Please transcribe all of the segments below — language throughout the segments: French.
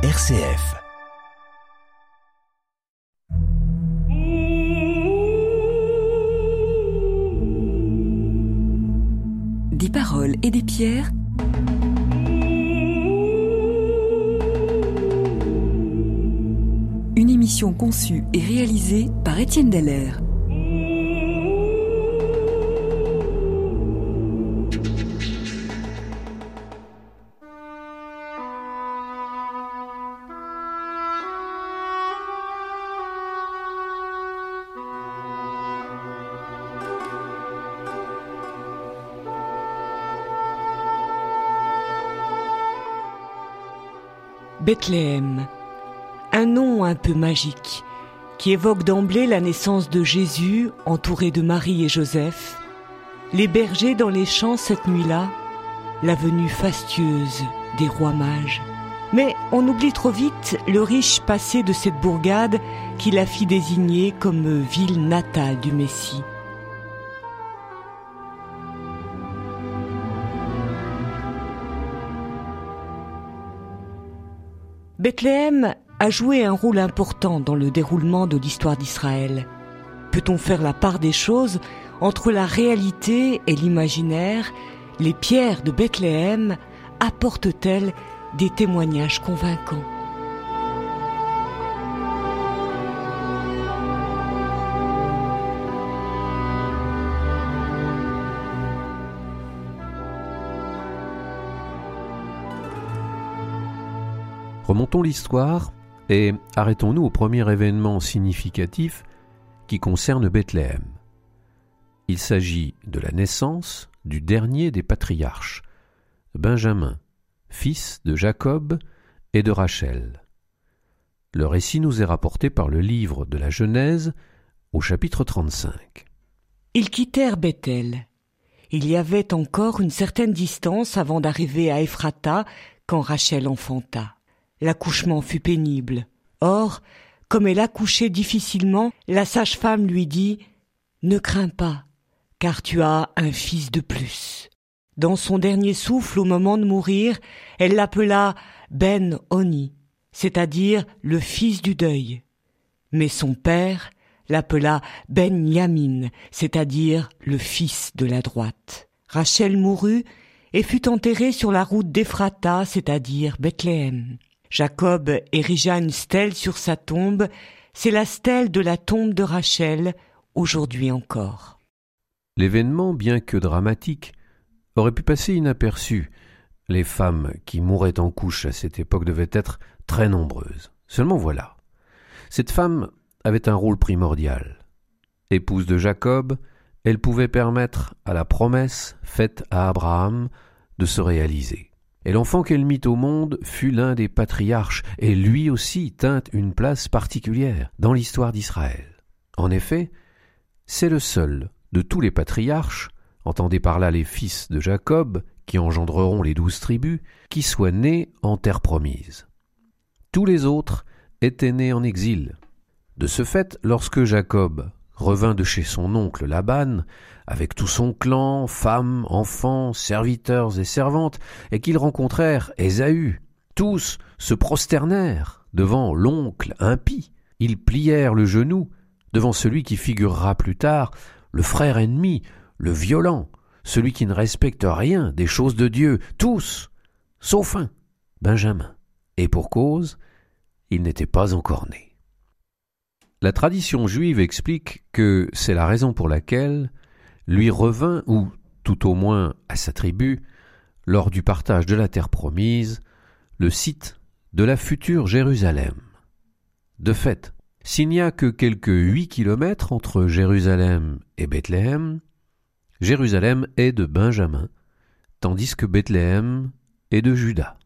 RCF. Des paroles et des pierres. Une émission conçue et réalisée par Étienne Deller. Bethléem, un nom un peu magique qui évoque d'emblée la naissance de Jésus entouré de Marie et Joseph, les bergers dans les champs cette nuit-là, la venue fastueuse des rois mages. Mais on oublie trop vite le riche passé de cette bourgade qui la fit désigner comme ville natale du Messie. Bethléem a joué un rôle important dans le déroulement de l'histoire d'Israël. Peut-on faire la part des choses entre la réalité et l'imaginaire? Les pierres de Bethléem apportent-elles des témoignages convaincants? L'histoire et arrêtons-nous au premier événement significatif qui concerne Bethléem. Il s'agit de la naissance du dernier des patriarches, Benjamin, fils de Jacob et de Rachel. Le récit nous est rapporté par le livre de la Genèse au chapitre 35. Ils quittèrent Bethel. Il y avait encore une certaine distance avant d'arriver à Ephrata quand Rachel enfanta. L'accouchement fut pénible. Or, comme elle accouchait difficilement, la sage-femme lui dit Ne crains pas, car tu as un fils de plus. Dans son dernier souffle au moment de mourir, elle l'appela Ben Oni, c'est-à-dire le fils du deuil. Mais son père l'appela Ben Yamin, c'est-à-dire le fils de la droite. Rachel mourut et fut enterrée sur la route d'Ephrata, c'est-à-dire Bethléem. Jacob érigea une stèle sur sa tombe, c'est la stèle de la tombe de Rachel, aujourd'hui encore. L'événement, bien que dramatique, aurait pu passer inaperçu. Les femmes qui mouraient en couche à cette époque devaient être très nombreuses. Seulement voilà. Cette femme avait un rôle primordial. Épouse de Jacob, elle pouvait permettre à la promesse faite à Abraham de se réaliser. Et l'enfant qu'elle mit au monde fut l'un des patriarches, et lui aussi tint une place particulière dans l'histoire d'Israël. En effet, c'est le seul de tous les patriarches, entendez par là les fils de Jacob, qui engendreront les douze tribus, qui soit né en terre promise. Tous les autres étaient nés en exil. De ce fait, lorsque Jacob revint de chez son oncle Laban, avec tout son clan, femmes, enfants, serviteurs et servantes, et qu'ils rencontrèrent Ésaü. Tous se prosternèrent devant l'oncle impie. Ils plièrent le genou devant celui qui figurera plus tard, le frère ennemi, le violent, celui qui ne respecte rien des choses de Dieu, tous, sauf un, Benjamin. Et pour cause, il n'était pas encore né. La tradition juive explique que c'est la raison pour laquelle lui revint, ou tout au moins à sa tribu, lors du partage de la terre promise, le site de la future Jérusalem. De fait, s'il n'y a que quelques huit kilomètres entre Jérusalem et Bethléem, Jérusalem est de Benjamin, tandis que Bethléem est de Juda.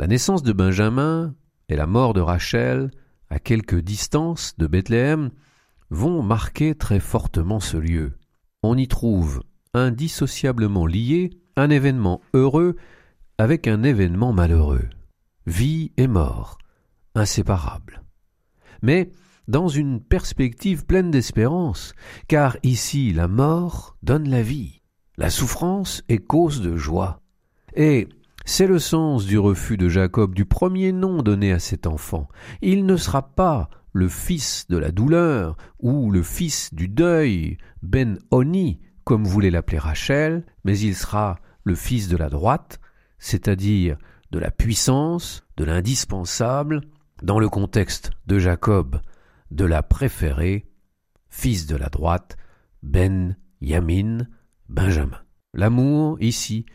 La naissance de Benjamin et la mort de Rachel à quelque distance de Bethléem, vont marquer très fortement ce lieu. On y trouve indissociablement lié un événement heureux avec un événement malheureux. Vie et mort, inséparables. Mais dans une perspective pleine d'espérance, car ici la mort donne la vie, la souffrance est cause de joie. Et C'est le sens du refus de Jacob du premier nom donné à cet enfant. Il ne sera pas le fils de la douleur ou le fils du deuil, Ben Oni, comme voulait l'appeler Rachel, mais il sera le fils de la droite, c'est-à-dire de la puissance, de l'indispensable, dans le contexte de Jacob, de la préférée, fils de la droite, Ben Yamin, Benjamin. L'amour, ici,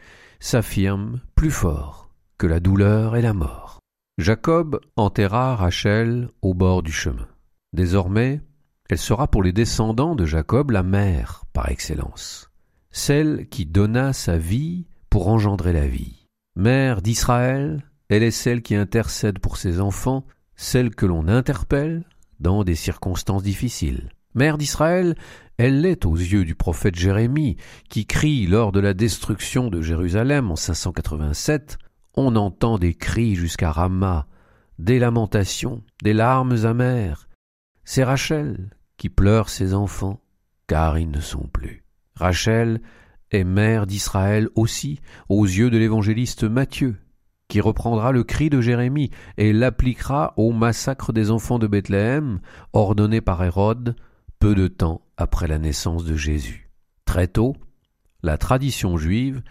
s'affirme plus fort que la douleur et la mort. Jacob enterra Rachel au bord du chemin. Désormais, elle sera pour les descendants de Jacob la mère par excellence, celle qui donna sa vie pour engendrer la vie. Mère d'Israël, elle est celle qui intercède pour ses enfants, celle que l'on interpelle dans des circonstances difficiles. Mère d'Israël, elle l'est aux yeux du prophète Jérémie, qui crie lors de la destruction de Jérusalem en 587 On entend des cris jusqu'à Rama, des lamentations, des larmes amères. C'est Rachel qui pleure ses enfants, car ils ne sont plus. Rachel est mère d'Israël aussi, aux yeux de l'évangéliste Matthieu, qui reprendra le cri de Jérémie et l'appliquera au massacre des enfants de Bethléem, ordonné par Hérode peu de temps après la naissance de Jésus. Très tôt, la tradition juive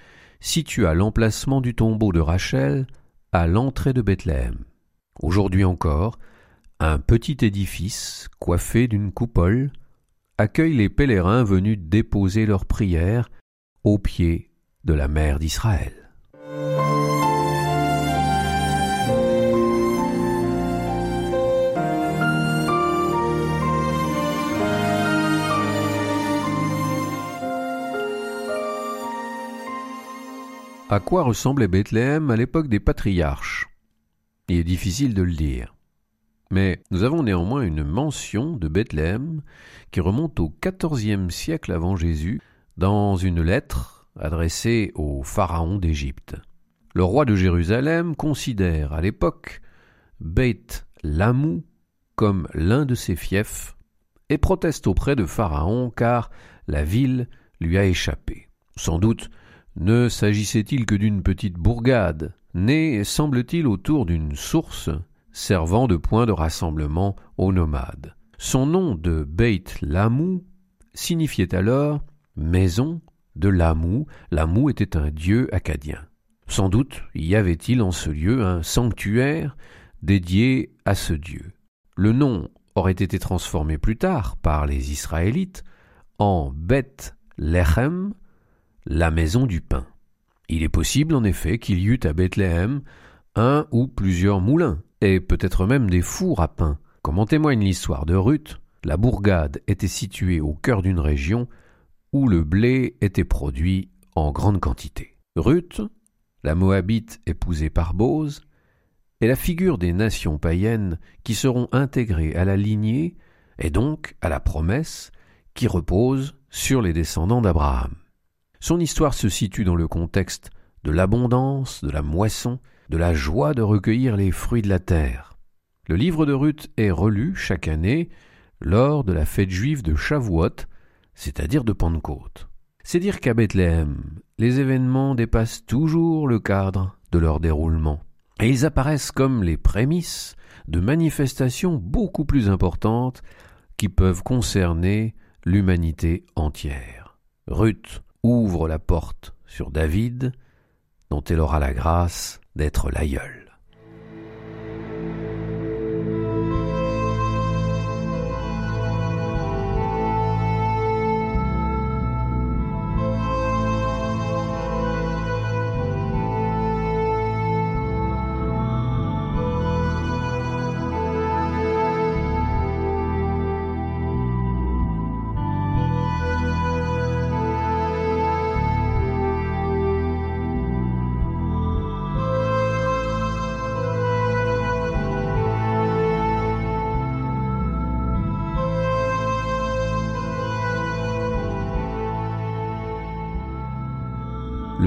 situa l'emplacement du tombeau de Rachel à l'entrée de Bethléem. Aujourd'hui encore, un petit édifice coiffé d'une coupole accueille les pèlerins venus déposer leurs prières au pied de la mer d'Israël. À quoi ressemblait Bethléem à l'époque des patriarches? Il est difficile de le dire. Mais nous avons néanmoins une mention de Bethléem qui remonte au XIVe siècle avant Jésus dans une lettre adressée au pharaon d'Égypte. Le roi de Jérusalem considère à l'époque Beth Lamou comme l'un de ses fiefs et proteste auprès de Pharaon car la ville lui a échappé. Sans doute ne s'agissait-il que d'une petite bourgade, née, semble-t-il, autour d'une source servant de point de rassemblement aux nomades? Son nom de Beit Lamou signifiait alors maison de Lamou. Lamou était un dieu acadien. Sans doute y avait-il en ce lieu un sanctuaire dédié à ce dieu. Le nom aurait été transformé plus tard par les Israélites en Beth Lechem, la maison du pain. Il est possible en effet qu'il y eût à Bethléem un ou plusieurs moulins, et peut-être même des fours à pain. Comme en témoigne l'histoire de Ruth, la bourgade était située au cœur d'une région où le blé était produit en grande quantité. Ruth, la Moabite épousée par Bose, est la figure des nations païennes qui seront intégrées à la lignée et donc à la promesse qui repose sur les descendants d'Abraham. Son histoire se situe dans le contexte de l'abondance, de la moisson, de la joie de recueillir les fruits de la terre. Le livre de Ruth est relu chaque année lors de la fête juive de Shavuot, c'est-à-dire de Pentecôte. C'est dire qu'à Bethléem, les événements dépassent toujours le cadre de leur déroulement, et ils apparaissent comme les prémices de manifestations beaucoup plus importantes qui peuvent concerner l'humanité entière. Ruth ouvre la porte sur David, dont elle aura la grâce d'être l'aïeul.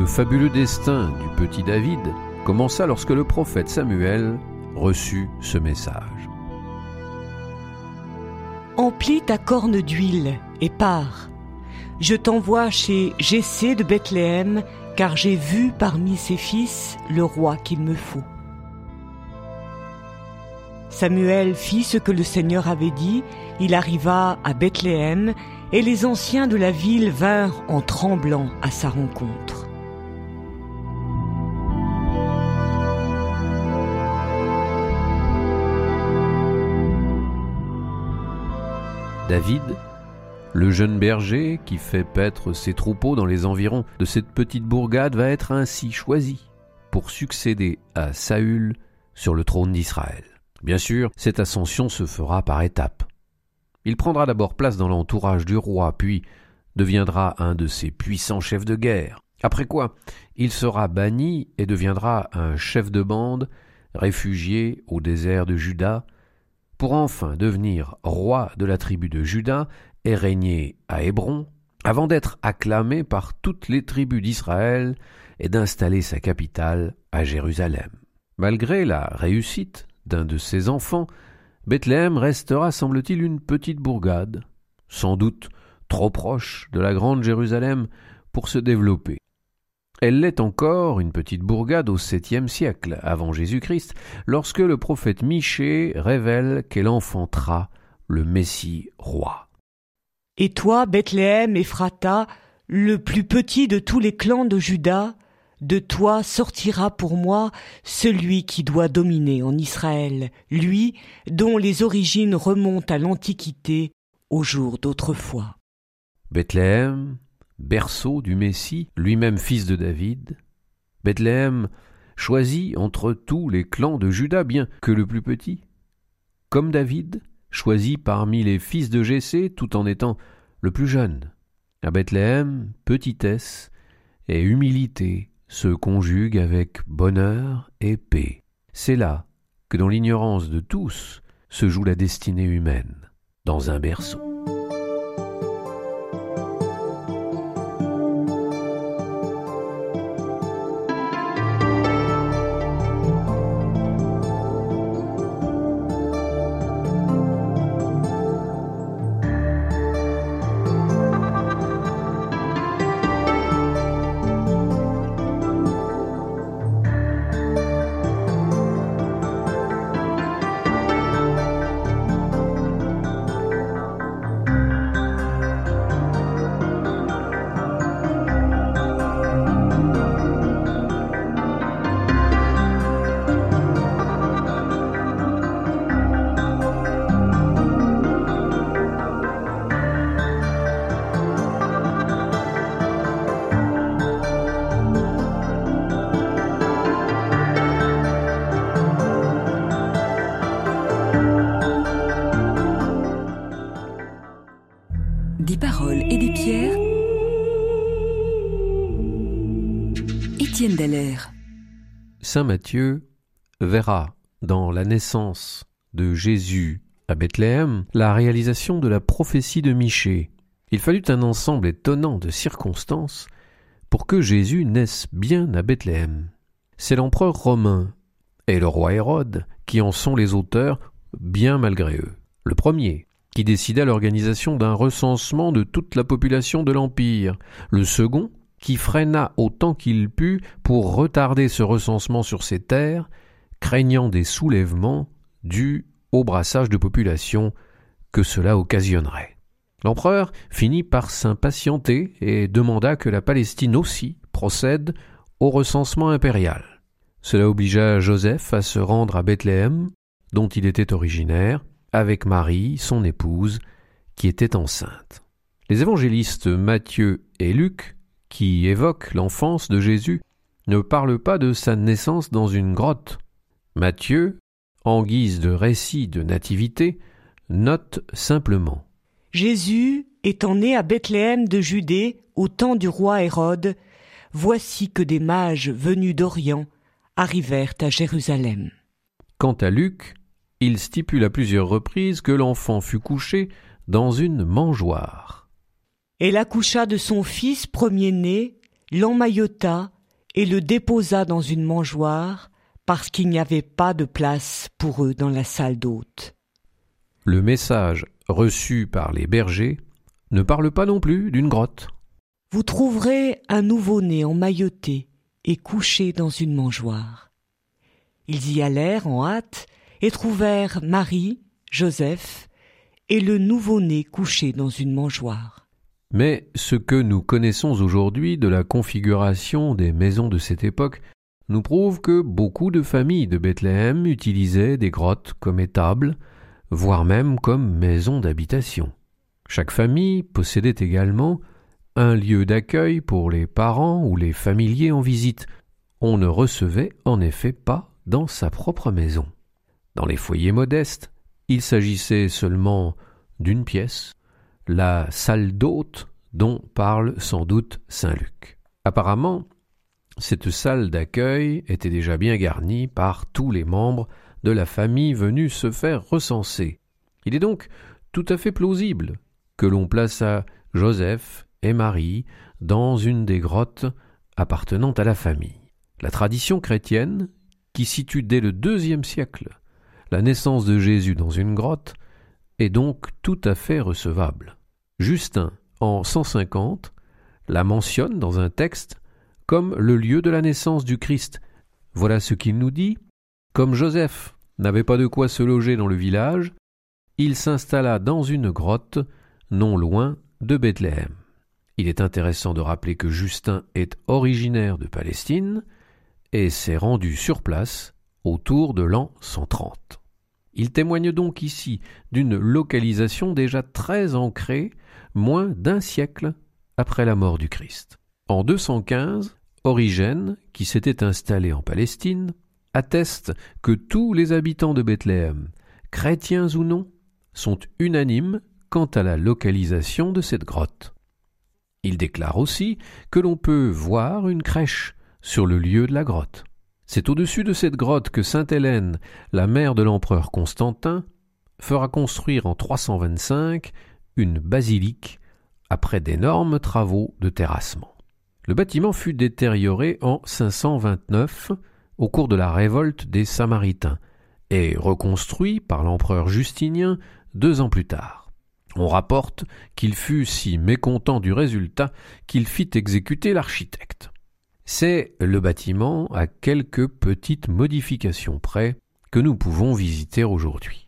Fabuleux destin du petit David commença lorsque le prophète Samuel reçut ce message. Emplis ta corne d'huile et pars. Je t'envoie chez Jessé de Bethléem, car j'ai vu parmi ses fils le roi qu'il me faut. Samuel fit ce que le Seigneur avait dit, il arriva à Bethléem, et les anciens de la ville vinrent en tremblant à sa rencontre. David, le jeune berger qui fait paître ses troupeaux dans les environs de cette petite bourgade, va être ainsi choisi pour succéder à Saül sur le trône d'Israël. Bien sûr, cette ascension se fera par étapes. Il prendra d'abord place dans l'entourage du roi, puis deviendra un de ses puissants chefs de guerre. Après quoi, il sera banni et deviendra un chef de bande, réfugié au désert de Juda, pour enfin devenir roi de la tribu de Juda et régner à Hébron, avant d'être acclamé par toutes les tribus d'Israël et d'installer sa capitale à Jérusalem. Malgré la réussite d'un de ses enfants, Bethléem restera, semble-t-il, une petite bourgade, sans doute trop proche de la grande Jérusalem pour se développer. Elle l'est encore, une petite bourgade au septième siècle avant Jésus-Christ, lorsque le prophète Michée révèle qu'elle enfantera le Messie roi. Et toi, Bethléem, Ephrata, le plus petit de tous les clans de Juda, de toi sortira pour moi celui qui doit dominer en Israël, lui dont les origines remontent à l'Antiquité, au jour d'autrefois. Bethléem, berceau du Messie, lui-même fils de David, Bethléem, choisi entre tous les clans de Juda, bien que le plus petit, comme David, choisi parmi les fils de Jessé tout en étant le plus jeune. À Bethléem, petitesse et humilité se conjuguent avec bonheur et paix. C'est là que dans l'ignorance de tous se joue la destinée humaine, dans un berceau. Saint Matthieu verra dans la naissance de Jésus à Bethléem la réalisation de la prophétie de Michée. Il fallut un ensemble étonnant de circonstances pour que Jésus naisse bien à Bethléem. C'est l'empereur romain et le roi Hérode qui en sont les auteurs, bien malgré eux. Le premier, qui décida l'organisation d'un recensement de toute la population de l'Empire, le second, qui freina autant qu'il put pour retarder ce recensement sur ses terres, craignant des soulèvements dus au brassage de population que cela occasionnerait. L'empereur finit par s'impatienter et demanda que la Palestine aussi procède au recensement impérial. Cela obligea Joseph à se rendre à Bethléem, dont il était originaire, avec Marie, son épouse, qui était enceinte. Les évangélistes Matthieu et Luc, qui évoquent l'enfance de Jésus, ne parlent pas de sa naissance dans une grotte. Matthieu, en guise de récit de nativité, note simplement Jésus étant né à Bethléem de Judée au temps du roi Hérode, voici que des mages venus d'Orient arrivèrent à Jérusalem. Quant à Luc, il stipule à plusieurs reprises que l'enfant fut couché dans une mangeoire. Elle accoucha de son fils premier-né, l'emmaillota et le déposa dans une mangeoire, parce qu'il n'y avait pas de place pour eux dans la salle d'hôte. Le message reçu par les bergers ne parle pas non plus d'une grotte. Vous trouverez un nouveau-né emmailloté et couché dans une mangeoire. Ils y allèrent en hâte et trouvèrent Marie, Joseph et le nouveau-né couché dans une mangeoire. Mais ce que nous connaissons aujourd'hui de la configuration des maisons de cette époque nous prouve que beaucoup de familles de Bethléem utilisaient des grottes comme étables, voire même comme maisons d'habitation. Chaque famille possédait également un lieu d'accueil pour les parents ou les familiers en visite. On ne recevait en effet pas dans sa propre maison. Dans les foyers modestes, il s'agissait seulement d'une pièce, la salle d'hôte dont parle sans doute saint Luc. Apparemment, cette salle d'accueil était déjà bien garnie par tous les membres de la famille venus se faire recenser. Il est donc tout à fait plausible que l'on plaça Joseph et Marie dans une des grottes appartenant à la famille. La tradition chrétienne, qui situe dès le deuxième siècle la naissance de Jésus dans une grotte, est donc tout à fait recevable. Justin, en 150, la mentionne dans un texte comme le lieu de la naissance du Christ. Voilà ce qu'il nous dit. Comme Joseph n'avait pas de quoi se loger dans le village, il s'installa dans une grotte non loin de Bethléem. Il est intéressant de rappeler que Justin est originaire de Palestine et s'est rendu sur place autour de l'an 130. Il témoigne donc ici d'une localisation déjà très ancrée, moins d'un siècle après la mort du Christ. En 215, Origène, qui s'était installé en Palestine, atteste que tous les habitants de Bethléem, chrétiens ou non, sont unanimes quant à la localisation de cette grotte. Il déclare aussi que l'on peut voir une crèche sur le lieu de la grotte. C'est au-dessus de cette grotte que sainte Hélène, la mère de l'empereur Constantin, fera construire en 325 une basilique après d'énormes travaux de terrassement. Le bâtiment fut détérioré en 529 au cours de la révolte des Samaritains et reconstruit par l'empereur Justinien deux ans plus tard. On rapporte qu'il fut si mécontent du résultat qu'il fit exécuter l'architecte. C'est le bâtiment à quelques petites modifications près que nous pouvons visiter aujourd'hui.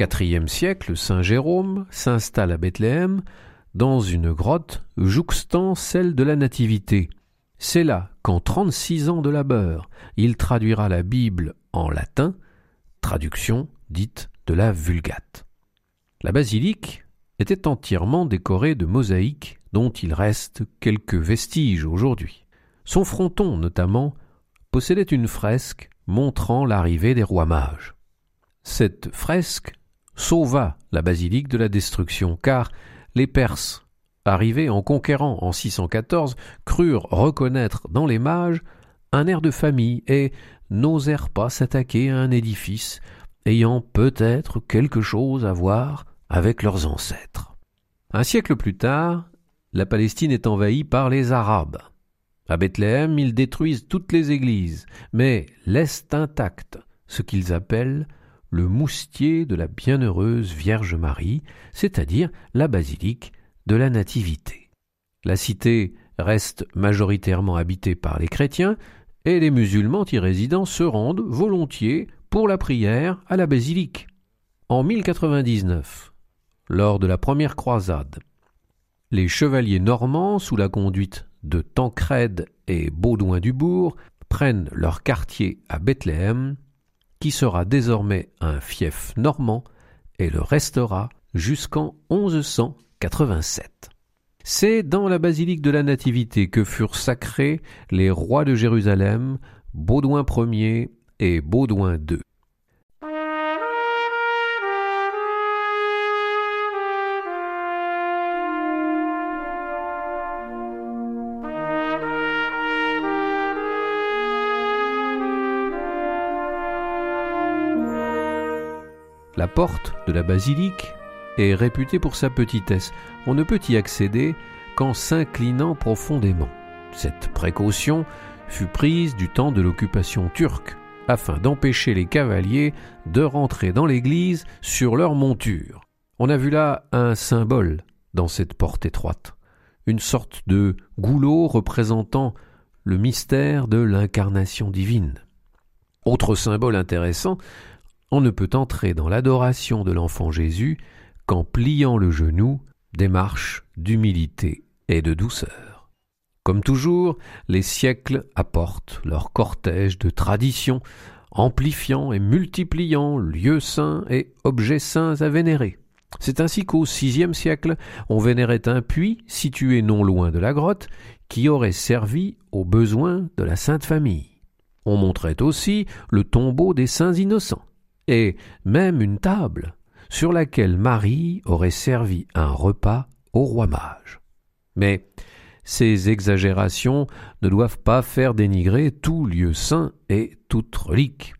IVe siècle, saint Jérôme s'installe à Bethléem dans une grotte jouxtant celle de la Nativité. C'est là qu'en trente-six ans de labeur, il traduira la Bible en latin, traduction dite de la Vulgate. La basilique était entièrement décorée de mosaïques dont il reste quelques vestiges aujourd'hui. Son fronton, notamment, possédait une fresque montrant l'arrivée des rois mages. Cette fresque sauva la basilique de la destruction, car les Perses, arrivés en conquérant en 614, crurent reconnaître dans les mages un air de famille et n'osèrent pas s'attaquer à un édifice ayant peut-être quelque chose à voir avec leurs ancêtres. Un siècle plus tard, la Palestine est envahie par les Arabes. À Bethléem, ils détruisent toutes les églises, mais laissent intact ce qu'ils appellent le moustier de la bienheureuse Vierge Marie, c'est-à-dire la basilique de la Nativité. La cité reste majoritairement habitée par les chrétiens, et les musulmans y résidant se rendent volontiers pour la prière à la basilique. En 1099, lors de la première croisade, les chevaliers normands, sous la conduite de Tancrède et Baudouin du Bourg, prennent leur quartier à Bethléem, qui sera désormais un fief normand et le restera jusqu'en 1187. C'est dans la basilique de la Nativité que furent sacrés les rois de Jérusalem, Baudouin Ier et Baudouin II. La porte de la basilique est réputée pour sa petitesse. On ne peut y accéder qu'en s'inclinant profondément. Cette précaution fut prise du temps de l'occupation turque afin d'empêcher les cavaliers de rentrer dans l'église sur leur monture. On a vu là un symbole dans cette porte étroite, une sorte de goulot représentant le mystère de l'incarnation divine. Autre symbole intéressant, on ne peut entrer dans l'adoration de l'enfant Jésus qu'en pliant le genou, démarche d'humilité et de douceur. Comme toujours, les siècles apportent leur cortège de traditions, amplifiant et multipliant lieux saints et objets saints à vénérer. C'est ainsi qu'au VIe siècle, on vénérait un puits situé non loin de la grotte qui aurait servi aux besoins de la Sainte Famille. On montrait aussi le tombeau des saints innocents et même une table sur laquelle Marie aurait servi un repas au roi mage. Mais ces exagérations ne doivent pas faire dénigrer tout lieu saint et toute relique.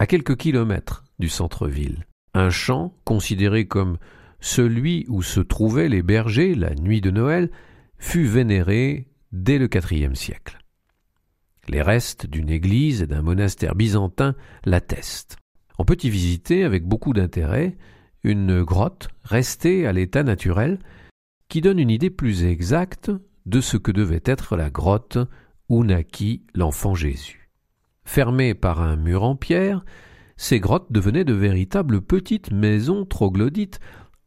À quelques kilomètres du centre-ville, un champ considéré comme celui où se trouvaient les bergers la nuit de Noël fut vénéré dès le IVe siècle. Les restes d'une église et d'un monastère byzantin l'attestent. On peut y visiter avec beaucoup d'intérêt une grotte restée à l'état naturel qui donne une idée plus exacte de ce que devait être la grotte où naquit l'enfant Jésus. Fermées par un mur en pierre, ces grottes devenaient de véritables petites maisons troglodytes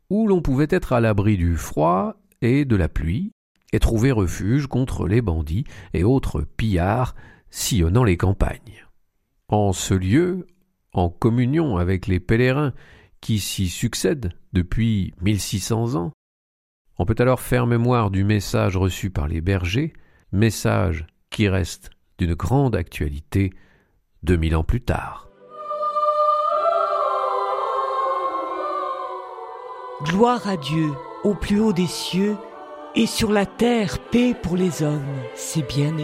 où l'on pouvait être à l'abri du froid et de la pluie et trouver refuge contre les bandits et autres pillards sillonnant les campagnes. En ce lieu, en communion avec les pèlerins qui s'y succèdent depuis 1600 ans. On peut alors faire mémoire du message reçu par les bergers, message qui reste d'une grande actualité 2000 ans plus tard. Gloire à Dieu au plus haut des cieux, et sur la terre paix pour les hommes, c'est bien